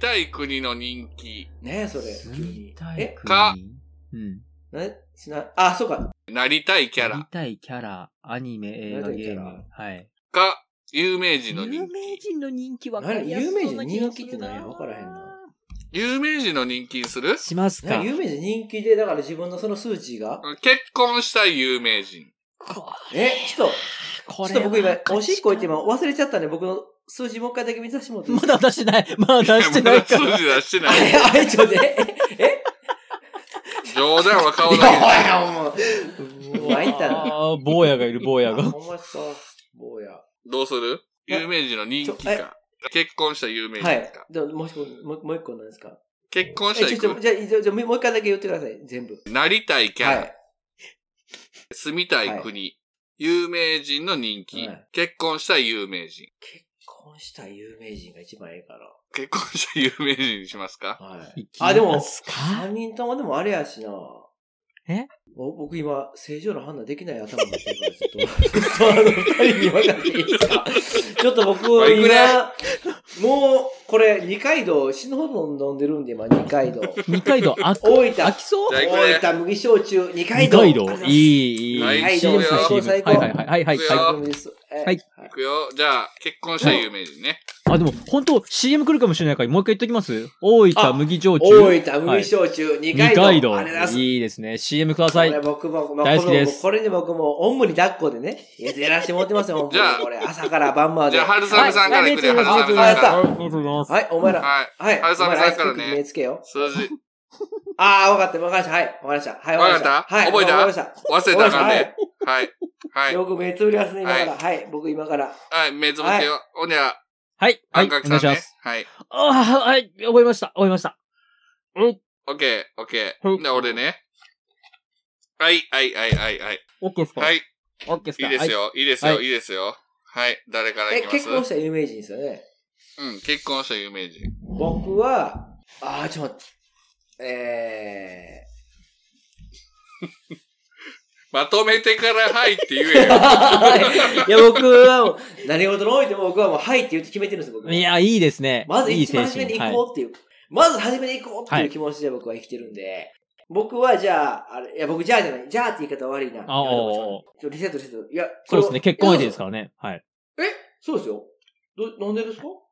たい国の人気。ねえ、それ。住急にみたいえ？国？かうん。な、しな、あ、そうか。なりたいキャラ。なりたいキャラ、アニメ、映画、ゲーム。はい。か、有名人の有人名気。人の人気わかりやす何有名人そうな気が人気って何？や分からへんな。有名人の人気にする？しますか？ね有名人人気で、だから自分のその数値が？結婚したい有名人。こえ、ちょっと、こちょっと僕今、おしっこ行ってま今忘れちゃったんで、僕の数字もう一回だけ見させてもらっていいまだ出してない。まだ出してないか数ら。字出してあない。れ、あれ、ちょっとね、え冗談は顔いや、おだや、もう。もう、あいたな。ああ、坊やがいる、坊やあが。ほんまっすか。坊や。け。どうする有名人の人気ちょえか。結婚した有名人はいか。。でももう一個、もうもう一個なんですか結婚え、したいちょ、ちょ、じゃあ、じゃあじゃあもう一回だけ言ってください。全部。なりたいキャラ。はい。住みたい国。有名人の人気。はい結婚したい有名人。結婚した有名人が一番ええから。結婚したい有名人にしますか？はい。あ、でも、三人ともでもあれやしな。え？お僕今、正常な判断できない頭になってるから、ちょっと、あの、二人に分かっていいですか？ちょっと僕、今、もう、これ、二階堂、死ぬほど飲んでるんで、今、二階堂。二階堂、あ 大分飽きそう？大分麦焼酎、二階二堂。階堂。いい、いい。はいはい、CM どうもさ最高、CM 最高。はいはいはいはいはいはい。最高です。えはい。いくよ。じゃあ、結婚したい有名人ね。あ、でも、本当 CM 来るかもしれないから、もう一回言っときます？大あ分麦焼酎。大分麦焼酎、二二階堂。階堂。いいですね。CM くださいこ。れ僕も、まあ大好きですこれで僕も、おんぶに抱っこでね、ややらしてもらってますよ、じゃあこれ、朝から晩まで。じゃあ、春雨さんから行くね。はい春雨はいさん。ありがとうございます。はい、お前ら。はい。はい。春雨さんからね目つけよ。数字。ああ、わかった、わかりました。はい、わかりました。はい、わかりました。はい、覚えた？わかりました。忘れたかんはいで。はい。はい。よく目つぶりますね、今から。はい、僕今から。はい、目つぶってよ。ほんでは、はい。はい。おきさんね願いします。。はい。ああ、はい。覚えました。覚えました。うん。オッケー、オッケはいー。で、俺ね。はい、はい、はい、はい、はい。オッケーですか？はい、いオッケーですか？いですよ。いいですよ、はいいいですよ。はい、誰からいえ、きます？結婚した有名人ですよね。うん、結婚した有名人。僕は、ああ、ちょっと待って。えまとめてからはいって言えー。よ。いや、僕はもう、何事においても僕はもう、はいって言って決めてるんですよ、僕は。いや、いいですね。まずいい一番初めに行こうっていう。まず初めに行こうっていう気持ちで僕は生きてるんで。僕はじゃあ、あれ、いや、僕じゃあじゃない。じゃあって言い方悪いな。あおうおうちょっとリセットリセット。いや、そうですね。結婚相手ですかからね。はい。えそうですよ。ど、なんでですか？うん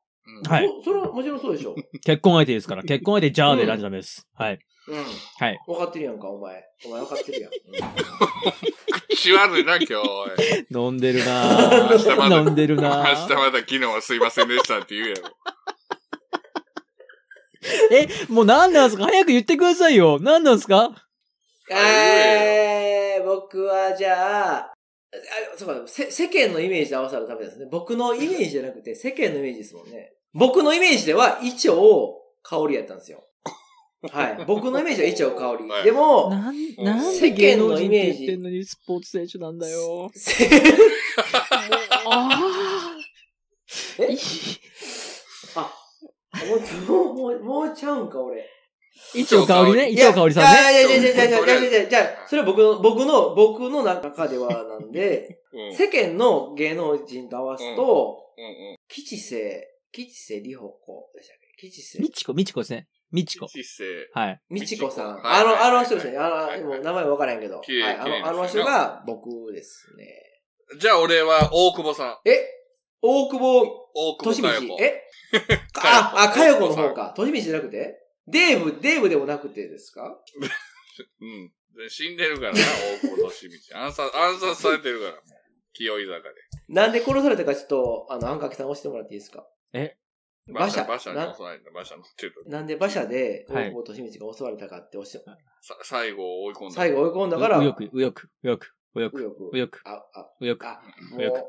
はいそそれはもちろんそうでしょ。結婚相手ですから。結婚相手、じゃあで選んじゃダメです。はい。うん。はい。分かってるやんか、お前。お前分かってるやん。口悪いな、今日。飲んでるな明日までぁ。飲んでるな明日ぁ。まだ昨日はすいませんでしたって言うやろ。え、もう何なんですか？早く言ってくださいよ。何なんですか？えー、僕はじゃあ、あそうか、せ世間のイメージで合わせるためですね。僕のイメージじゃなくて、世間のイメージですもんね。僕のイメージでは、イチョウ、香りやったんですよ。はい。僕のイメージはイチョウ、香り。はいでも、なん、うんなん世間で芸能の人ってイメージ言ってんのにスポーツ選手なんだよ。せ あえあ、もう、もう、もう、もうちゃうんか、俺。伊調香りね。伊いや調香りさんね。いやいやいやいやいやいやいやいやいやじゃあ、それは僕の、僕の、僕の中ではなんで、うん。世間の芸能人と合わすと、うんうん。吉瀬、吉瀬里穂子でしたっけ？吉瀬みちこ、みちこですね。みちこ。知性。はい。みちこさん。はいあの、はいあの人ですね。あはいの、もう名前わからへんけど。綺麗はい、あ綺麗の、あの人が僕ですね。じゃあ俺は大久保さん。え？大久保大久利保佳代子。道え？あ、あ、かよこの方か。利道じゃなくて？デーブ、デーブでもなくてですか？うん。で死んでるからな、大久保利道。暗殺、暗殺されてるから、もう。清居坂で。なんで殺されたかちょっと、あの、あんかけさん押してもらっていいですか？え？馬車？馬車にな襲われた。馬車乗って。なんで馬車ではい大久保利道が襲われたかって押して、さ最後を追い込んだ。最後追い込んだから、うよく、うよく、うよく、うよく、うよくうよく、あ、あ、うよく。あ、うよくも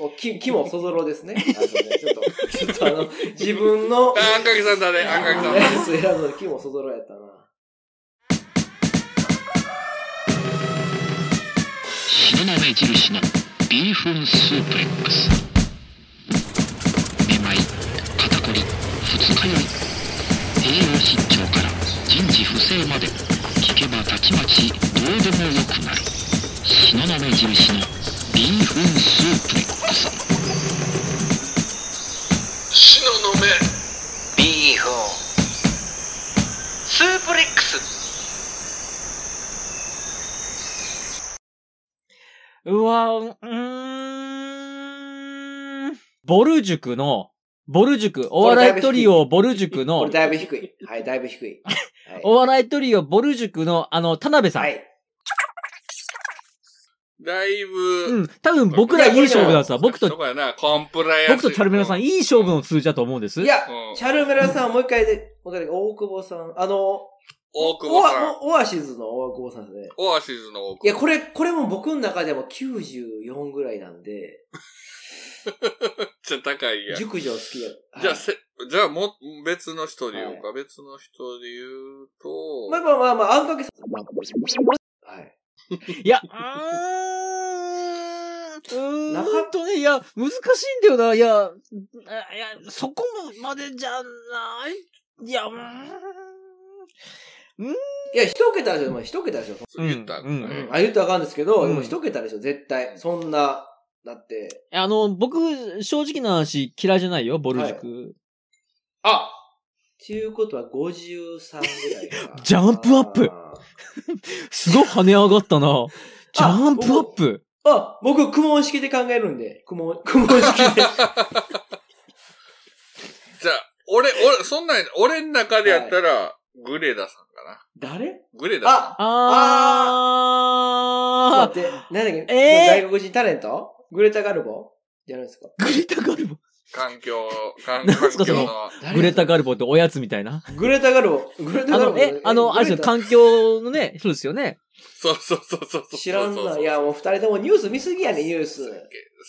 う、もう、き、きもそぞろですね。あ、そうね。ちょっと、ちょっとあの、自分の、あんかけさんだね、あんかけさん。やつ選ぶのきもそぞろやったな。東雲印のビーフンスープレックスちまちどうでもよくなる東雲印のビーフンスープレックス東雲ビーフンスープレックスうわうんボル塾のボル塾、お笑いトリオボル塾の。これだいぶ低い。はい、だいぶ低い。はい。お笑いトリオボル塾の、あの、田辺さん。はい。だいぶ、うん。多分僕らいい勝負なんですわ。僕と、そうやな、コンプライアンス。僕とチャルメラさん、いい勝負の数字だと思うんです。いやうん、チャルメラさんもう一回で、もう一回で、大久保さん、あの、大久保さん。オアオアシズの大久保さんですね。オアシズの大いや、久保。これ、これも僕の中でも94ぐらいなんで、めっちゃ高いやん。熟女好きや。じゃあ、はいせ、じゃあもう、別の人で言うか、別の人で言うと、まあまあまあまあ、あんかけさん。はい。いや、うーん、うーんとね、いや、難しいんだよな。いや、あいや、そこまでじゃない。いや、うーん。いや、一桁でしょ、まあ一桁でしょ。言ったら、うんうんうん。あ、言ったらあかんですけど、うんでも一桁でしょ、絶対。そんな、だって。あの、僕、正直な話、嫌いじゃないよ、ボル塾。あっていうことは53ぐらいか ジャンプアップあすごい跳ね上がったな。ジャンプアップ。ーあ、僕、苦問式で考えるんで。苦問、苦問式で。じゃあ、俺、俺、そんなん、俺の中でやったら、グレダさんかな。誰？グレダさああちょっと待って、何だっけ、えー外国人タレント？グレタ・ガルボ？じゃないですか。ー、グレタガルボ？ん。環境、環なんすかそのグレタガルボっておやつみたいな？グレタ・ガルボ。グレタ・ガルボ。え、あの、あれですよ、環境のね、そうですよね。そうそうそうそうそう。タ知らんな。いや、もう二人ともニュース見すぎやねん、ニュース。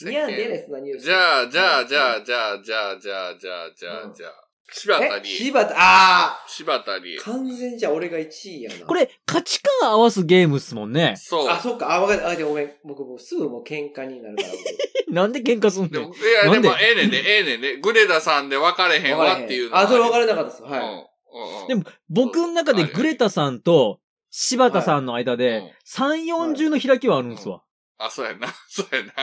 似合んでええねん、そんなニュース。じゃあ、じゃあ、じゃあ、じゃあ、じゃあ、じゃあ、じゃあ、じゃあ、じゃあ、柴田え、理恵。柴田、あ柴田理恵あ。完全じゃ俺が1位やな。これ、価値観合わすゲームっすもんね。そう。あ、そっか、あ、わかった。あ、じゃあごめん。僕、もうすぐもう喧嘩になるから。なんで喧嘩すんの？でも、いや、なんで？でも、ええねんで、ええねんで、グレダさんで分かれへん僕わっていうのはあ、それ分かれれなかったです。はい。うんうんうん。でも、僕の中でグレタさんと柴田さんの間うんで、3、40の開きはあるんですわ。あ、そうやな。そうやな。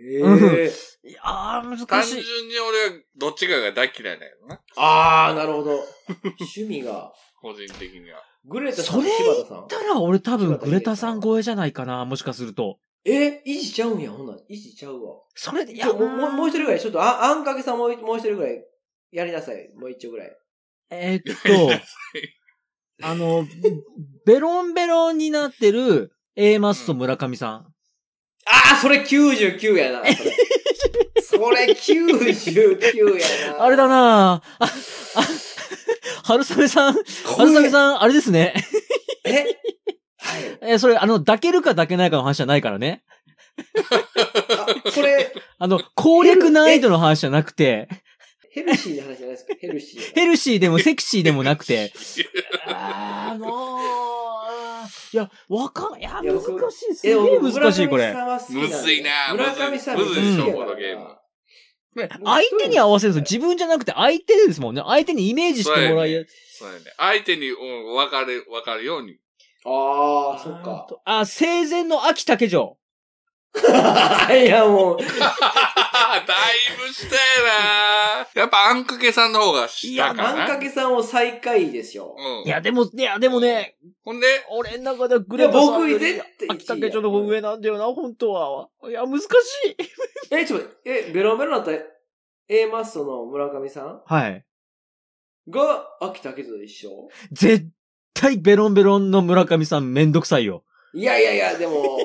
ええいやー、難単しい。純に俺はどっちかが大嫌いなんやろな。ああ、なるほど。趣味が。個人的には。グレタさん、それ柴田さん？たら俺多分グレタさん超えじゃないかな、もしかすると。え、維持ちゃうんや、ほんなら維持ちゃうわ。それで、いや、もう、もうもう一人ぐらい、ちょっと、あ、あんかけさんもう一もう一人ぐらい、やりなさい。もう一丁ぐらい。えーっと、あの、ベロンベロンになってる A マスと村上さん。ああ、それ99やな。それそれ99やな。あれだなぁ。あ、あ、春雨さん、春雨さん、あれですね。え？はい。えーそれ、あの、抱けるか抱けないかの話じゃないからね。あ、これ、あの、攻略難易度の話じゃなくて、ヘルシーな話じゃないですか。ヘルシー。ヘルシーでもセクシーでもなくて、あーもう、いや、わかん、いや、難僕しい。すげえ難しい、これ。むずいな村上さんむずいむずいでしのゲーム相手に合わせるんですよ。自分じゃなくて相手ですもんね。相手にイメージしてもらい、そうやね。相手に、うん、分かる、分かるように。ああ、そっか。あ、生前の秋竹城。いや、もう、だいぶ下やなやっぱあんかけさんの方が下かな。あんかけさんを最下位ですよ。うん。いや、でも、いや、でもね、ほんで、俺の中ではグレタさんよりいや僕絶対秋竹城の方が上なんだよな、本当は。いや、難しい。え、ちょっと、え、ベロンベロンだったら A マッソの村上さん？はい。が秋竹城と一緒？絶対ベロンベロンの村上さんめんどくさいよ。いやいやいや、でも、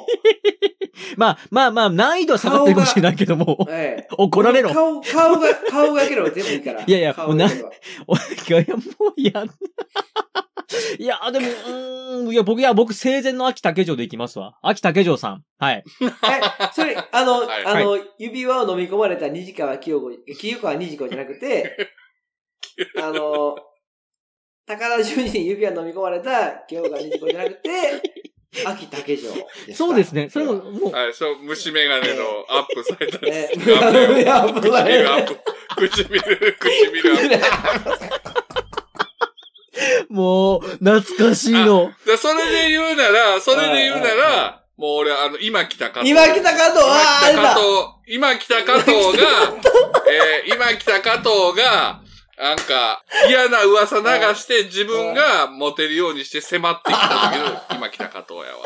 まあ、まあまあ、難易度は下がってるかもしれないけども。ええ。怒られろ。顔、顔が、顔がければ全部いいから。いやいや顔がければおいや、いや、もう、いや、いや、でも、うーん、いや、僕、いや、僕、生前の秋竹城でいきますわ。秋竹城さん。はい。え、それ、あの、はいあの、指輪を飲み込まれた虹川清子、清川虹子じゃなくて、あの、高田純次に指輪飲み込まれた清川虹子じゃなくて、秋竹城ですか？そうですね。それも、もう、あれ、そう、虫眼鏡のアップされたね、画面をいや、危唇ないアップ。唇、唇アップ。もう、懐かしいの。でそれで言うなら、それで言うなら、もう俺、あの、今来た加藤。今来た加藤、ああ、あれだ。今来た加藤、今来た加藤が、えー、今来た加藤が、なんか、嫌な噂流して自分がモテるようにして迫ってきた時の今来た加藤やわ。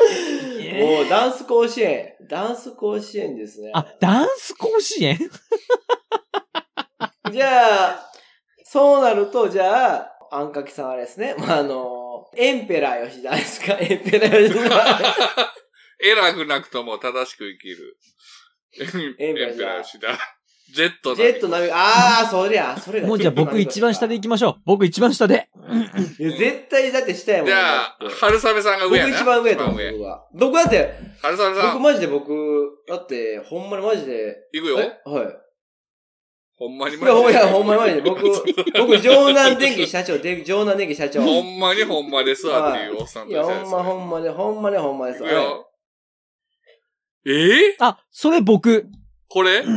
おーダンス甲子園。ダンス甲子園ですね。あ、ダンス甲子園？じゃあ、そうなると、じゃあ、あんかきさんあれですね。まあ、あの、エンペラー吉田ですか エンペラー吉田。偉くなくとも正しく生きる。エンペラー吉田。ジェットジェットナビ、ああ、そりゃ、それが。もうじゃあ僕一番下で行きましょう。僕一番下で。いや、絶対だって下やもん。じゃあ春雨さんが僕上やな。一番上やと思う、僕は。僕だって、春雨さん、僕マジで僕、だって、ほんまにマジで、行くよ。え？はい。ほんまにいや、ほんまいや、ほんまにマジで。で。僕、僕、城南電機社長、で城南電機社長。ほんまにほんまですわっていうおっさんいや、としたほんま、ほんまに、ほんまに、ほんまです。行くよ。え？え？あ、それ僕。これ？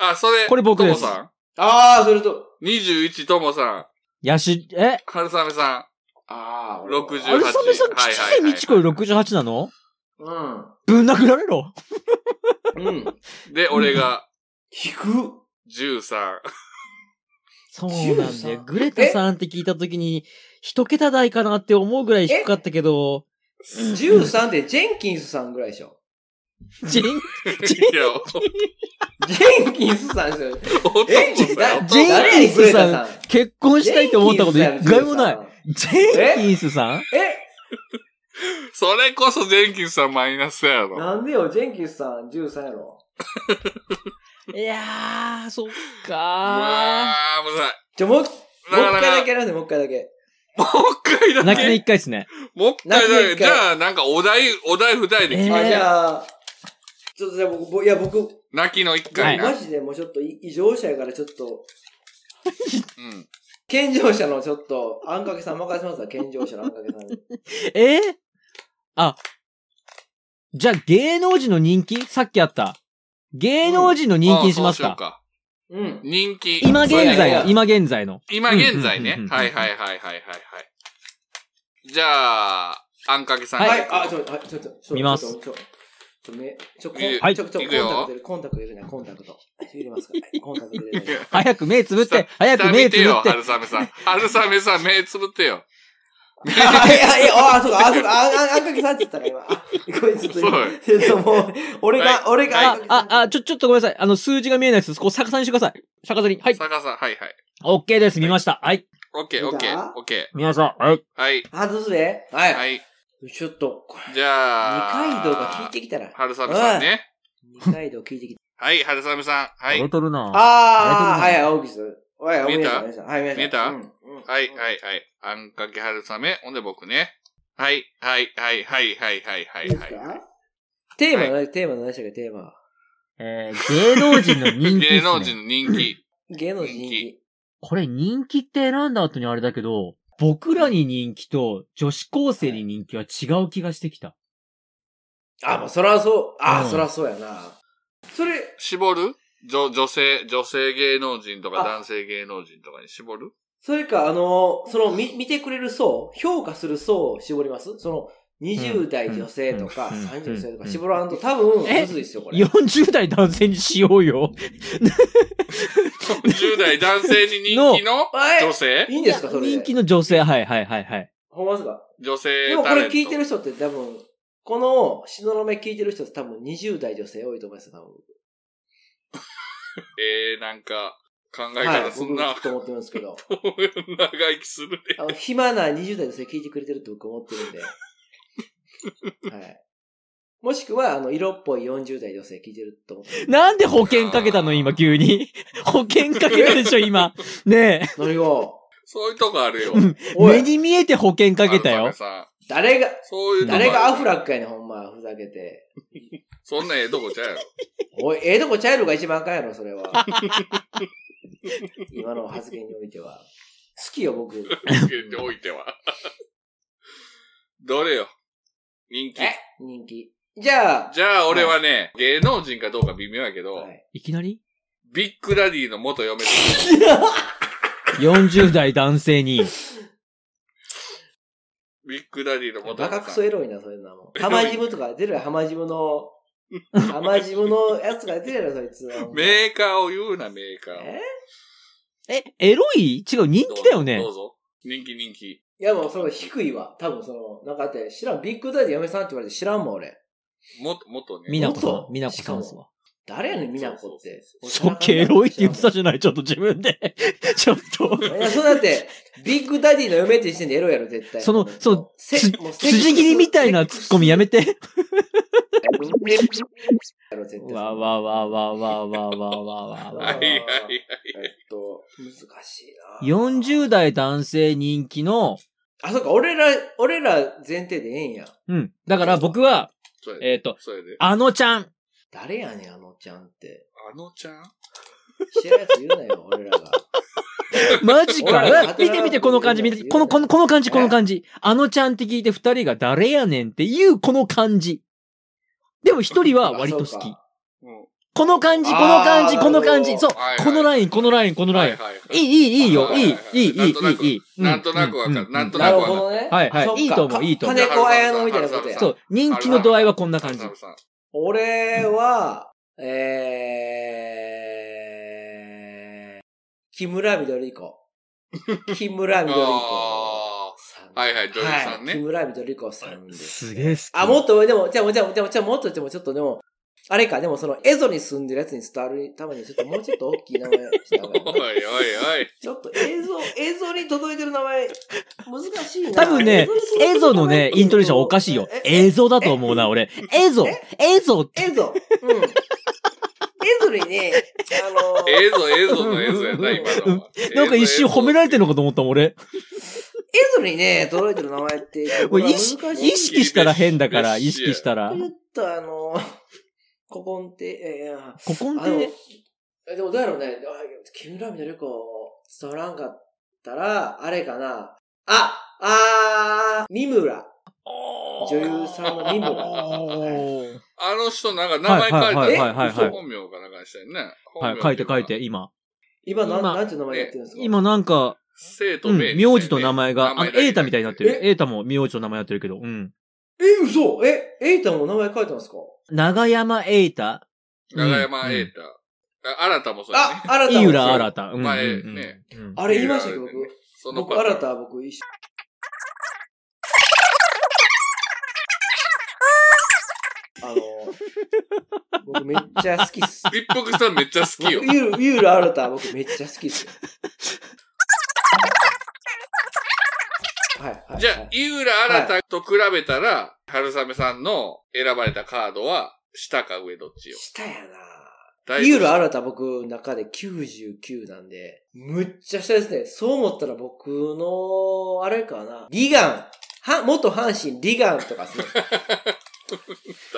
あ、それ、これ僕ですともさああ、それと、ん ?21 ともさん。やし、え？春雨さああ、ん。60。アルサメさん、吉瀬美智子より68なの？うん。ぶん殴られろ。うん。で、俺が引く。13。そうなんだよ。13グレタさんって聞いたときに、一桁台かなって思うぐらい低かったけど、13ってジェンキンスさんぐらいでしょ。ジェン、ジェンキ ンスさんですよ。おえ。ジェン誰やグレタさん。結婚したいって思ったこと一回もない。ジェンキンスさん？え？それこそジェンキンスさんマイナスやろ。なんでよ、ジェンキンスさん13やろ。いやー、そっうかわー、もうさ、じゃ、もう、もう一なかなか回だけやらせて、もう一回だけ。もう一回だー。泣きのけ。一回っすね。もう一回だけ？じゃあ、なんかお題、お題二人で決めてじゃあ、ちょっとじゃあ僕、ぼいや、僕、泣きの一回な。マジでもうちょっとい異常者やからちょっと、うん。健常者のちょっと、あんかけさん任せますわ、健常者のあんかけさんに。え？ー、あ、じゃあ芸能人の人気？さっきあった。芸能人の人気にしますか,、あそうしようか。うん。人気。今現在の、今現在の。今現在ねうんうんうんう。んはいはいはいはいはいはい。じゃあ、あんかけさん。はい、あ、ちょ、はい、ちょっと、ちょ見ますちょっと、ちょ、ちょ、め、ちょ、こいいはいちょ、ちょ、コンタクト入れる、コンタクト入れるな、コンタクト。入れますかはいコンタクト入れる。早く目つぶって、早く下目つぶって。春雨さん。春雨さん、目つぶってよ。あ、いや、いや、あ、そうか、あ、そうか、あ、あ、あんかけさんって言ったら今。あ、ごめん、ちょっと今、ちょっともう、俺が、はい俺が、あ、あ、あ、ちょ、ちょっとごめんなさい。あの、数字が見えないです。こう逆さにしてください。逆さに。はい。逆さん、はいはい。オッケーです。見ました。はい。オッケーオッケーオッケ見ました。はい。ー。はい。あ、どうする？はい。はい。ちょっと、じゃあ、二階堂が聞いてきたら。春雨さんね。二階堂聞いてきた。はい、春雨さん。はい。れとるなあー、はい、青木さん。はい、見えた？お願いしますはい、見えた。はい、はい、はい。あんかけ春雨。ほんで僕ね。はい、はい、はい、はい、はい、はい、はいい、はい。いですか？テーマ何、テーマ何でしたっけ、テーマ。えー、芸能人の人気。芸能人の人気。芸能人人人気。これ人気って選んだ後にあれだけど、僕らに人気と女子高生に人気は違う気がしてきた。あ、まあ、そらそう。あ、うんそらそうやな。それ、絞る？女、女性、女性芸能人とかあ男性芸能人とかに絞る？それか、あの、その、み、見てくれる層、評価する層を絞ります？その、20代女性とか、30代女性とか絞らんと多分、むずいっすよ、これ。40代男性にしようよ。?10 代男性に人気の女性いいんですか、それ。人気の女性、はいはいはいはい。ほんまですか女性でもこれ。聞いてる人って多分、この、しののめ聞いてる人って多分20代女性多いと思いますよ、多分。えー、なんか、考え、方すんな。僕ずっと思ってるんですけど。長生きするね。あの、暇な20代女性聞いてくれてるって僕思ってるんで。はい。もしくは、あの、色っぽい40代女性聞いてると思ってる。なんで保険かけたの今急に？保険かけたでしょ今。ね何が？そういうとこあるよ。え。おい目に見えて保険かけたよ誰が、そういう誰がアフラックやねん、ほんま、ふざけて。そんなんええとこちゃうやろ。おい、ええとこチャイルが一番あかんやろ、それは。今の発言においては。好きよ、僕。においては。どれよ？人気。え？人気。じゃあ、じゃあ俺はね、芸能人かどうか微妙やけど、はいいきなり？ビッグダディの元嫁と ?40 代男性に。ビッグダディの元バカ嫁さん。クソエロいな、そういうのも。ハマジムとか出るやろ、ハマジムの、ハマジムのやつが出てるやろ、そいつは。メーカーを言うな、メーカーを。え？え、エロい？違う、人気だよね。どうぞ人気人気。いやもうそれ低いわ。多分その、なんかだって知らん、ビッグダディ嫁さんって言われて知らんもん俺。もっと、もっとね。みなこさ元？ん、みなこさんですわ。誰やねん、みなこって。そっけエロいって言ってたじゃない、ちょっと自分で。ちょっと。いや、そうだって、ビッグダディの嫁って時点でエロいやろ、絶対。そのその辻切りみたいなツッコミやめて。やろ、絶対。わわわわわわわわわわ。はいはいはい。えっと、難しいな40代男性人気の、あ、そっか、俺ら、俺ら前提でええんや。うん。だから僕は、それで。えっと、それで。あのちゃん。誰やねん、あのちゃんって。あのちゃん？知らんやつ言うなよ、俺らが。マジか。見て見て、この感じ、見て、この、この、この感じ、この感じ。あのちゃんって聞いて二人が誰やねんっていうこの感じ。でも一人は割と好き。あそうかうん。この感じ、この感じ、この感じ。そうはいはい。このライン、このライン、このライン。はいはいいい、いい、いいよ。はいいいはい、いい、いい、いいなんとなくいい。なんとなくわかるうんなんとななくわかるるほどね。はいはいいいと思ういいと思う金子綾乃みたいなことや。そう、人気の度合いはこんな感じ俺は、えー、木村緑子。木村緑子。はいはい女優さんねはい木村緑子さんです。すげえ好き。あ、もっと、でも、じゃあ、じゃあ、じゃあ、じゃあもっと、でも、ちょっとでも、あれか、でもその、エゾに住んでるやつに伝わるために、ちょっともうちょっと大きい名前した方がいいおいな。おいおい。ちょっと映像、映像に届いてる名前、難しいな。多分ね、映像のね、イントネーションおかしいよ。映え像だと思うな、俺。映像映像って。映像。うん。映像にね、あのー、映像映像の映像やな、今のは。なんか一瞬褒められてるのかと思ったもん、俺。映像にね、届いてる名前って、意識したら変だから、意識したら。ちょっとあのー、ここんて、いやいや、ここんあの、て、えでもどうやろうね、あ木村緑子伝わらんかったら、あれかな。あ、あー、三村。女優さんの三村。あの人なんか名前書いてはいはいはいはいはい本名かなんかにしたよね。はい、書いて書いて、。今。今、なん、今なんて名前やってるんですか？今なんか、うん、生と名名字と名前が、あの、エータみたいになってる。え？エータも名字と名前やってるけど、うん。え、嘘？え、エイタも名前書いてますか？長山エータ。長山瑛太。あ新たもそうやねあ、。新た井浦新新た。前ねうんあれ言いましたけど、僕。その僕、新たは僕一緒。あの、僕めっちゃ好きっす。立腹さんめっちゃ好きよ。ユール、ユール新たは僕めっちゃ好きっすよ。はい、はい。じゃあ、はい井浦新と比べたら、春雨さんの選ばれたカードは、下か上どっちよ？下やなだいぶユール新た僕の中で99なんで、むっちゃ下ですね。そう思ったら僕の、あれかな。リガン。は、元阪神リガンとかですね。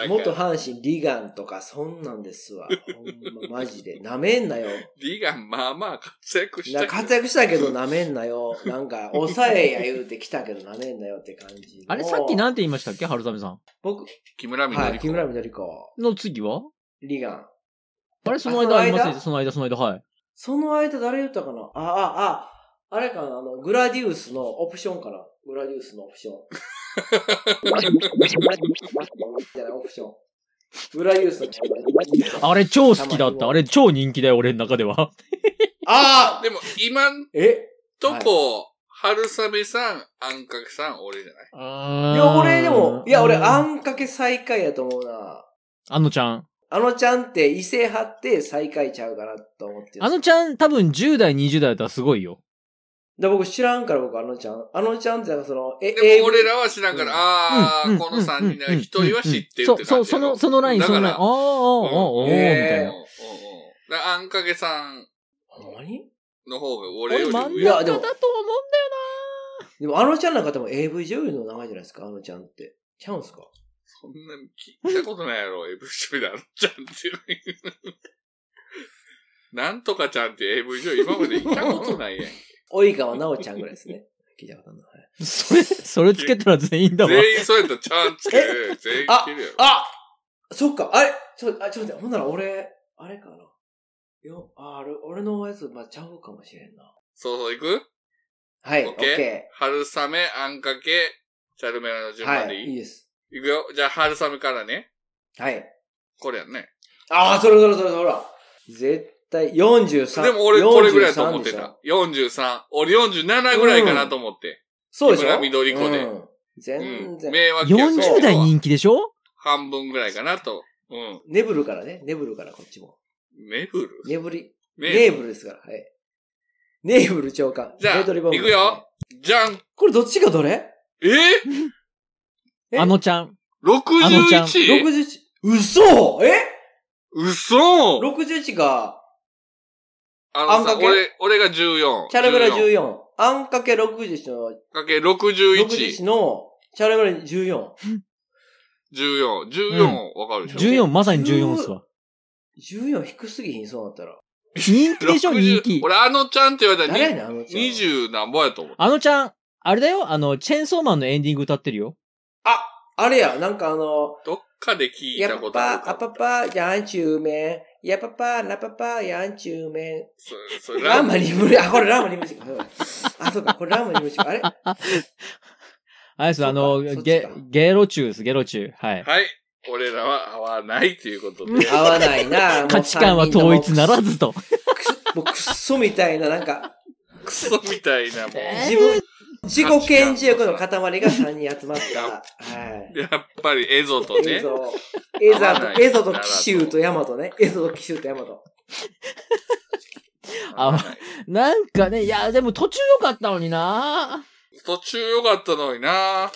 元阪神リガンとか、そんなんですわ。ほんま、マジで。なめんなよ。リガン、まあまあ活躍したなけど。活躍したけどなめんなよ。なんか、抑えや言うてきたけどなめんなよって感じの。あれ、さっきなんて言いましたっけ？春雨さん。僕、木村みのりはい、木村緑子、の次は？リガン。あれ、その間ありませんあその間、その間、はい。その間誰言ったかな？あ、あ、あ、あれかな？あの、グラディウスのオプションかな？グラディウスのオプション。じゃない、オプション。グラディウスの。あれ、超好きだった。あれ、超人気だよ、俺の中では。あでも、今んえ？とこ、春雨さん、あんかけさん、俺じゃない？いや、俺でも、いや、俺、あん。んかけ最下位やと思うな。あのちゃん。あのちゃんって異性張って最下位ちゃうかなと思ってるあのちゃん、多分10代、20代だったらすごいよ。だ僕知らんから僕あのちゃん。あのちゃんってなんかその、え、でも俺ら、らは知らんから、うんああ、うんこの三人うんの一人は知ってるってそう、感じそう、その、そのライン、そのライン。ああ、ああ、ああ、みたいな。あんかけさんほんまにの方が俺俺、より上。いやでも中だと思うんだよでもあのちゃんなんか多分 AV 女優の名前じゃないですか？あのちゃんって。ちゃうんすか？そんな聞いたことないやろ、AV 女優であのちゃんっていう。なんとかちゃんって AV 女優今まで行ったことないやん。及川奈緒ちゃんぐらいですね。聞いたことあるの。はいな。それ、それつけたら全員だわ。全員そうやったらちゃんつける。全員いけるやろ。あそっか、あれ？ちょ、あ、ちょっと待って、ほんなら俺、あれかな。よ、あ、あれ、俺のやつ、まあ、ちゃうかもしれんな。そうそう、行く？はい、オッオッケケー春雨、あんかけ、チャルメラの順番でいい、いいです。行くよ。じゃあ、春雨からね。はい。これやんね。ああ、それそれそれそれ。絶対43。でも俺これぐらいと思って43でしょ？た。43。俺47ぐらいかなと思って。そうでしょ？緑子でうんうん。全然。名脇役40代人気でしょ？半分ぐらいかなと。うん。ネブルからね。ネブルからこっちも。ネブルネブリ、ネネーブルですから。はい。ネーブル長官。じゃあレートリボン行くよ。じゃんこれどっちがどれ？え？え？あのちゃん。ー、あのちゃん ?61? 61。嘘え？嘘 ?61 が、あのさ、あんかけ？俺、俺が14。チャルメラ14 14。あんかけ61の、かけ61。61の、チャルメラ14。14。14、わかるでしょ？14、まさに14っすわ。14低すぎひん、そうなったら。人気でしょ、60人気。俺、あのちゃんって言われたらに誰やねん、あのちゃん。20何ぼやと思う。あのちゃん、あれだよ、あの、チェーンソーマンのエンディング歌ってるよ。あ、あれや、なんかあの、どっかで聞いやたことあるぱぱ、あかぱぱ、やんちゅう。やぱぱ、なぱぱ、やんちゅうめん。そそれラーマリムリ、あ、これラーマリムリか。あ、そうか、これラーマリムリか。あれ？あれです、あの、ゲか、ゲロチューです、ゲロチュー。はい。はい。俺らは合わないということで。合わないな。もう価値観は統一ならずと。もうくっそみたいな、なんか、クソみたいなもん。自分、自己顕示欲の塊が3人集まった。はい。やっぱりエゾとね。エゾ、エザ合わないと、エゾとキシュウとヤマトね。エゾとキシュウとヤマト。あなんかね、いや、でも途中良かったのにな途中良かったのにな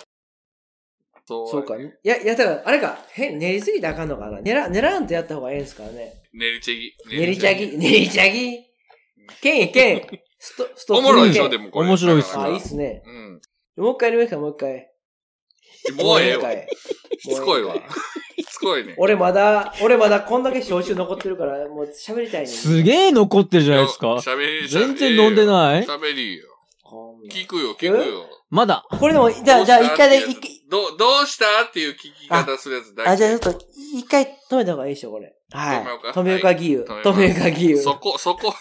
そうそうか。いや、いや、だから、あれか、変、練りすぎてあかんのかな。練ら、練らんとやった方がええんすからね。練りちぎ。練りちゃぎ、練りちゃぎ。ケン、ケン。スト、ストおもろいでしょ、でもこれ。面白いっすあ、いいっす。すね。うん。もう一回やりますか、もう一回。もうええわ。もう一回しつこいわもう一回。しつこいね。俺まだ、俺まだこんだけ焼酎残ってるから、もう喋りたいねんすげえ残ってるじゃないですか。喋り全然飲んでない？喋りよ。聞くよ、聞くよ。まだ。これでも、じゃあ、じゃあ、一回で、一回、どう、どうした？っていう聞き方するやつだけ。あ、じゃあちょっと、一回止めた方がいいでしょ、これ。はい。止めようか止めようか、義勇。はい止めようか、義勇。そこ、そこ、